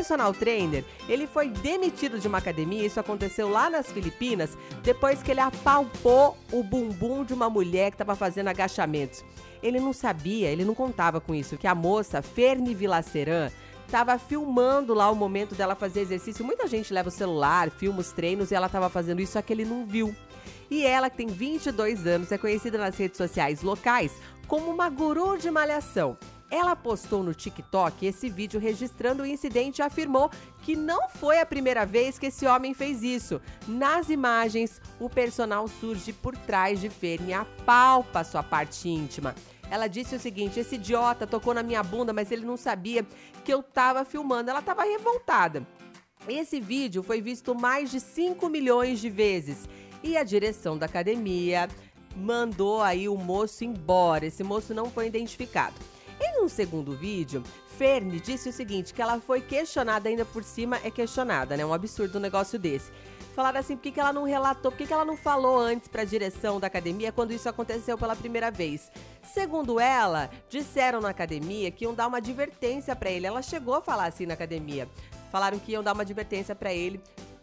personal trainer, ele foi demitido de uma academia, isso aconteceu lá nas Filipinas, depois que ele apalpou o bumbum de uma mulher que estava fazendo agachamentos. Ele não sabia, ele não contava com isso, que a moça, Ferni Vilaceran, estava filmando lá o momento dela fazer exercício. Muita gente leva o celular, filma os treinos e ela estava fazendo isso, só que ele não viu. E ela, que tem 22 anos, é conhecida nas redes sociais locais como uma guru de malhação. Ela postou no TikTok esse vídeo registrando o incidente e afirmou que não foi a primeira vez que esse homem fez isso. Nas imagens, o personal surge por trás de Ferne e apalpa sua parte íntima. Ela disse o seguinte: esse idiota tocou na minha bunda, mas ele não sabia que eu tava filmando. Ela tava revoltada. Esse vídeo foi visto mais de 5 milhões de vezes e a direção da academia mandou aí o moço embora. Esse moço não foi identificado. Em um segundo vídeo, Ferne disse o seguinte, que ela foi questionada ainda por cima, é questionada, né? Um absurdo um negócio desse. Falaram assim, por que, que ela não relatou, por que, que ela não falou antes para a direção da academia quando isso aconteceu pela primeira vez? Segundo ela, disseram na academia que iam dar uma advertência para ele. Ela chegou a falar assim na academia. Falaram que iam dar uma advertência para ele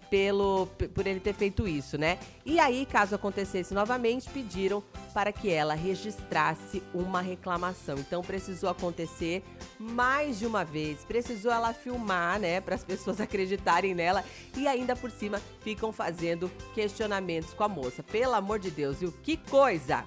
pelo por ele ter feito isso, né? E aí, caso acontecesse novamente, pediram para que ela registrasse uma reclamação. Então precisou acontecer mais de uma vez, precisou ela filmar, né, para as pessoas acreditarem nela e ainda por cima ficam fazendo questionamentos com a moça. Pelo amor de Deus, viu? Que coisa!